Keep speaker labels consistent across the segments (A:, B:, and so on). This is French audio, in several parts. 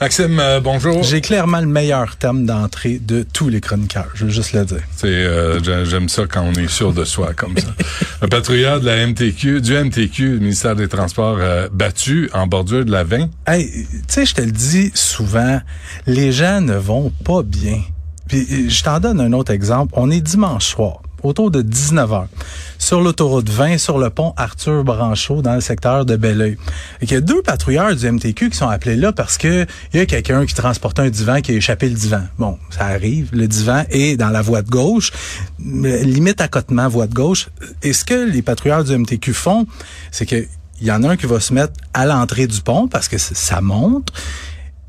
A: Maxime, euh, bonjour.
B: J'ai clairement le meilleur thème d'entrée de tous les chroniqueurs, je veux juste le dire.
A: C'est euh, j'ai- j'aime ça quand on est sûr de soi comme ça. Un patrouilleur de la MTQ, du MTQ, le ministère des Transports, euh, battu en bordure de la 20.
B: Hey, tu sais, je te le dis souvent, les gens ne vont pas bien. Puis je t'en donne un autre exemple. On est dimanche soir, autour de 19h, sur l'autoroute 20, sur le pont Arthur Branchot, dans le secteur de Belleuil. Il y a deux patrouilleurs du MTQ qui sont appelés là parce que il y a quelqu'un qui transportait un divan qui a échappé le divan. Bon, ça arrive. Le divan est dans la voie de gauche, limite accotement voie de gauche. Et ce que les patrouilleurs du MTQ font, c'est que il y en a un qui va se mettre à l'entrée du pont parce que ça monte.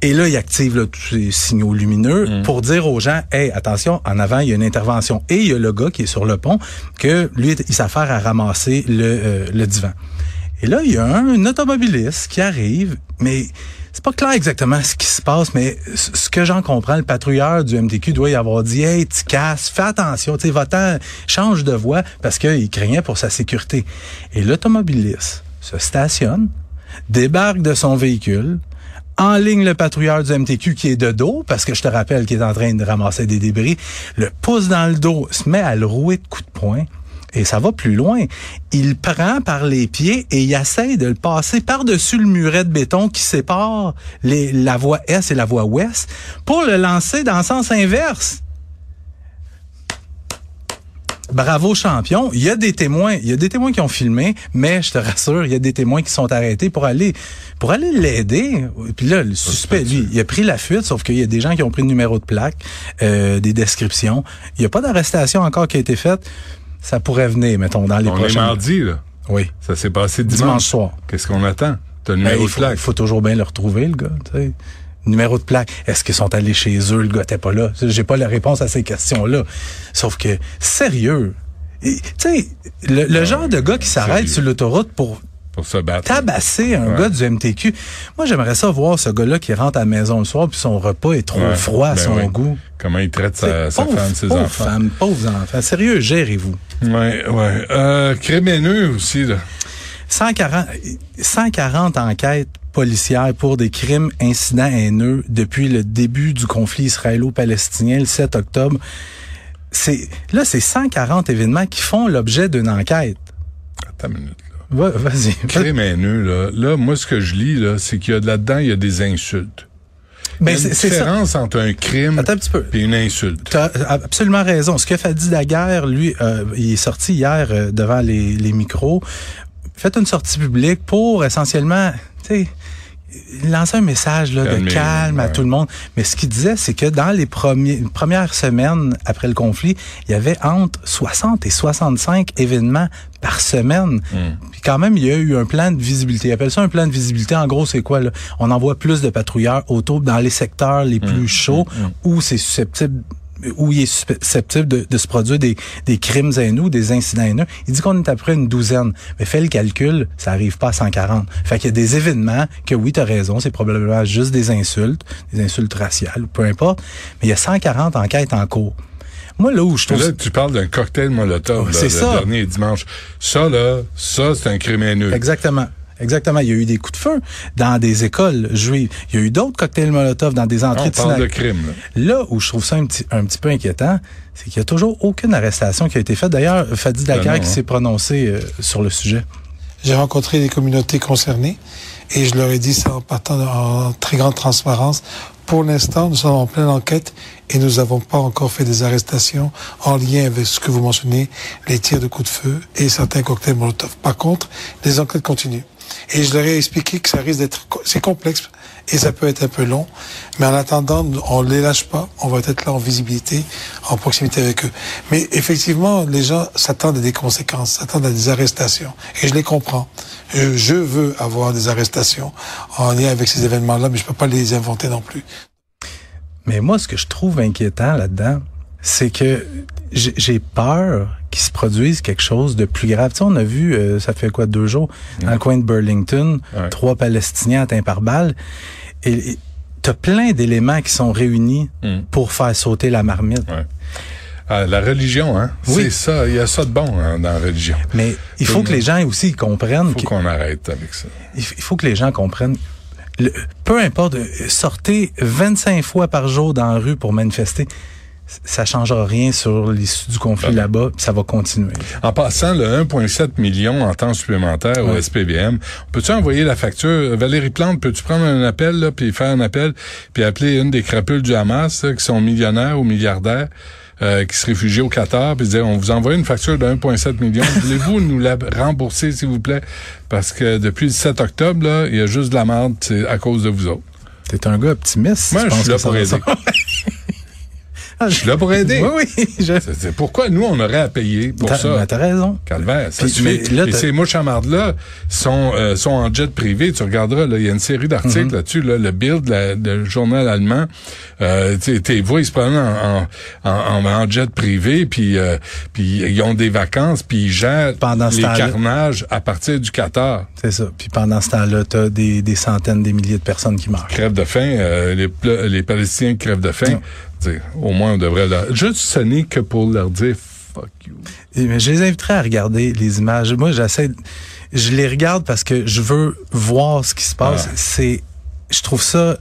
B: Et là, il active là, tous les signaux lumineux pour dire aux gens, hey, attention, en avant, il y a une intervention. Et il y a le gars qui est sur le pont que lui, il s'affaire à ramasser le, euh, le divan. Et là, il y a un, automobiliste qui arrive, mais c'est pas clair exactement ce qui se passe, mais ce que j'en comprends, le patrouilleur du MTQ doit y avoir dit, hey, tu casses, fais attention, tu va-t'en, change de voie, parce qu'il craignait pour sa sécurité. Et l'automobiliste se stationne, débarque de son véhicule, en ligne le patrouilleur du MTQ qui est de dos, parce que je te rappelle qu'il est en train de ramasser des débris, le pousse dans le dos, se met à le rouer de coups de poing. Et ça va plus loin. Il prend par les pieds et il essaie de le passer par-dessus le muret de béton qui sépare la voie Est et la voie Ouest pour le lancer dans le sens inverse. Bravo champion. Il y a des témoins, il y a des témoins qui ont filmé, mais je te rassure, il y a des témoins qui sont arrêtés pour aller pour aller l'aider. Puis là, le suspect, lui, il a pris la fuite, sauf qu'il y a des gens qui ont pris le numéro de plaque, euh, des descriptions. Il n'y a pas d'arrestation encore qui a été faite. Ça pourrait venir, mettons, dans les
A: On est
B: prochains.
A: mardi, là.
B: Oui.
A: Ça s'est passé dimanche.
B: Dimanche soir.
A: Qu'est-ce qu'on attend? T'as le
B: Ben,
A: numéro de plaque.
B: il faut toujours bien le retrouver, le gars. tu sais. Numéro de plaque. Est-ce qu'ils sont allés chez eux? Le gars n'était pas là. J'ai pas la réponse à ces questions-là. Sauf que, sérieux, tu sais, le, le genre de gars qui s'arrête sur l'autoroute pour
A: Pour se battre.
B: tabasser un
A: Ouais.
B: gars du MTQ. Moi, j'aimerais ça voir ce gars-là qui rentre à la maison le soir puis son repas est trop
A: Ouais.
B: froid à
A: Ben
B: son
A: oui.
B: goût.
A: Comment il traite sa,
B: T'sais,
A: sa
B: pauvre-
A: femme, ses
B: pauvre
A: enfants.
B: femme, pauvres enfants. Sérieux, gérez-vous.
A: Ouais, ouais. Euh, aussi, là.
B: 140, 140 enquêtes policières pour des crimes, incidents haineux depuis le début du conflit israélo-palestinien le 7 octobre. C'est là, c'est 140 événements qui font l'objet d'une enquête.
A: Attends une minute, là.
B: Va- Vas-y.
A: Crime haineux, là. Là, moi, ce que je lis, là, c'est qu'il y a de là-dedans, il y a des insultes.
B: Ben,
A: il y a
B: c'est
A: une
B: c'est ça.
A: différence entre un crime et une insulte.
B: Tu as absolument raison. Ce que Fadi Daguerre, lui, euh, il est sorti hier euh, devant les, les micros, fait une sortie publique pour essentiellement, tu sais, lancer un message là, de calme à tout le monde. Mais ce qu'il disait, c'est que dans les premiers, premières semaines après le conflit, il y avait entre 60 et 65 événements par semaine.
A: Hmm.
B: Puis quand même, il y a eu un plan de visibilité. Il appelle ça un plan de visibilité. En gros, c'est quoi? Là? On envoie plus de patrouilleurs autour dans les secteurs les
A: Hmm.
B: plus chauds où c'est susceptible où il est susceptible de, de se produire des, des crimes haineux, des incidents haineux. Il dit qu'on est après une douzaine. Mais fais le calcul, ça arrive pas à 140. Fait qu'il y a des événements que oui, tu as raison, c'est probablement juste des insultes, des insultes raciales, peu importe. Mais il y a 140 enquêtes en cours. Moi, là où je trouve...
A: Là, tu parles d'un cocktail Molotov,
B: Oh,
A: là, le
B: ça.
A: dernier dimanche. Ça, là, ça, c'est un crime haineux.
B: Exactement. Exactement. Il y a eu des coups de feu dans des écoles juives. Il y a eu d'autres cocktails Molotov dans des entrées
A: On
B: de
A: parle de crime, là.
B: Là où je trouve ça un petit, un petit peu inquiétant, c'est qu'il y a toujours aucune arrestation qui a été faite. D'ailleurs, Fadi Dakar
A: Ben non,
B: qui
A: hein.
B: s'est prononcé euh, sur le sujet.
C: J'ai rencontré les communautés concernées et je leur ai dit ça en partant en très grande transparence. Pour l'instant, nous sommes en pleine enquête et nous n'avons pas encore fait des arrestations en lien avec ce que vous mentionnez, les tirs de coups de feu et certains cocktails Molotov. Par contre, les enquêtes continuent. Et je leur ai expliqué que ça risque d'être, c'est complexe et ça peut être un peu long. Mais en attendant, on les lâche pas. On va être là en visibilité, en proximité avec eux. Mais effectivement, les gens s'attendent à des conséquences, s'attendent à des arrestations. Et je les comprends. Je, veux avoir des arrestations en lien avec ces événements-là, mais je peux pas les inventer non plus.
B: Mais moi, ce que je trouve inquiétant là-dedans, c'est que j'ai peur qu'il se produise quelque chose de plus grave. Tu sais, on a vu, euh, ça fait quoi, deux jours, dans le coin de Burlington,
A: Ouais.
B: trois Palestiniens atteints par balle. Et, et t'as plein d'éléments qui sont réunis
A: Mm.
B: pour faire sauter la marmite.
A: Ouais. Ah, la religion, hein?
B: Oui.
A: C'est ça. Il y a ça de bon hein, dans la religion.
B: Mais il faut que les gens aussi comprennent.
A: faut
B: que-
A: qu'on arrête avec ça.
B: il il faut que les gens comprennent. le- peu importe, euh, sortez 25 fois par jour dans la rue pour manifester. Ça changera rien sur l'issue du conflit là-bas, ça va continuer.
A: En passant, le 1,7 million en temps supplémentaire au. SPVM, peux-tu envoyer la facture? Valérie Plante, peux-tu prendre un appel, là, puis faire un appel, puis appeler une des crapules du Hamas, là, qui sont millionnaires ou milliardaires, euh, qui se réfugient au Qatar, puis dire, on vous envoie une facture de 1,7 million. Voulez-vous nous la rembourser, s'il vous plaît? Parce que depuis le 7 octobre, là, il y a juste de la merde, à cause de vous autres.
B: T'es un gars optimiste.
A: Moi, je
B: penses
A: suis là pour aider. Je suis là pour aider.
B: Oui, oui. je-
A: C'est- pourquoi nous, on aurait à payer pour ça?
B: ben, t'as raison.
A: Calvaire,
B: Puis, mais là,
A: Et
B: t'as-
A: ces mouchamardes-là sont, euh, sont en jet privé. Tu regarderas, là, il y a une série d'articles
B: Mhm.
A: là-dessus, là, le Bild, la- le journal allemand. Euh, tes voix, ils se prennent en, en, en, en jet privé, puis euh, puis ils ont des vacances, puis ils gèrent
B: Pendant
A: les carnages à partir du Qatar.
B: C'est ça. Puis pendant ce temps-là, t'as des, des centaines, des milliers de personnes qui meurent.
A: Crève de faim, euh, les, les Palestiniens qui crèvent de faim.
B: Non.
A: Tu sais, Au moins, on devrait leur... Juste n'est que pour leur dire « fuck you ».
B: Et, mais je les inviterais à regarder les images. Moi, j'essaie, je les regarde parce que je veux voir ce qui se passe.
A: Ah.
B: C'est, je trouve ça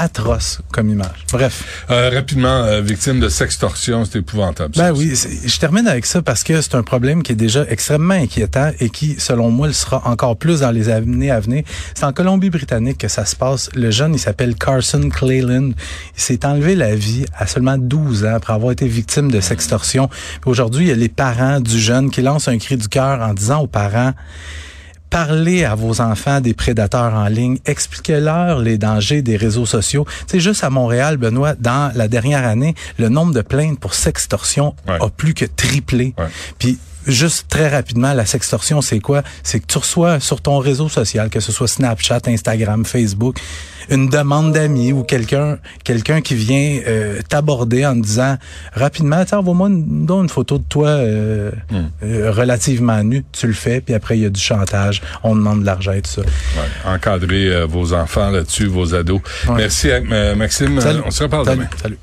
B: atroce comme image. Bref.
A: Euh, rapidement, euh, victime de sextorsion, c'est épouvantable.
B: Ben oui, je termine avec ça parce que c'est un problème qui est déjà extrêmement inquiétant et qui, selon moi, le sera encore plus dans les années à venir. C'est en Colombie-Britannique que ça se passe. Le jeune, il s'appelle Carson Cleland. Il s'est enlevé la vie à seulement 12 ans après avoir été victime de sextorsion. Aujourd'hui, il y a les parents du jeune qui lancent un cri du cœur en disant aux parents Parlez à vos enfants des prédateurs en ligne, expliquez-leur les dangers des réseaux sociaux. Tu sais, juste à Montréal, Benoît, dans la dernière année, le nombre de plaintes pour sextorsion
A: Ouais.
B: a plus que triplé.
A: Ouais.
B: Puis juste très rapidement, la sextorsion, c'est quoi? C'est que tu reçois sur ton réseau social, que ce soit Snapchat, Instagram, Facebook, une demande d'amis ou quelqu'un quelqu'un qui vient euh, t'aborder en te disant rapidement, tiens, envoie-moi une, donne une photo de toi euh,
A: Hmm.
B: euh, relativement nu. Tu le fais, puis après, il y a du chantage, on demande de l'argent et tout ça.
A: Ouais. Encadrer euh, vos enfants là-dessus, vos ados.
B: Ouais.
A: Merci, euh, Maxime.
B: Salut.
A: On se reparle
B: Salut.
A: demain.
B: Salut.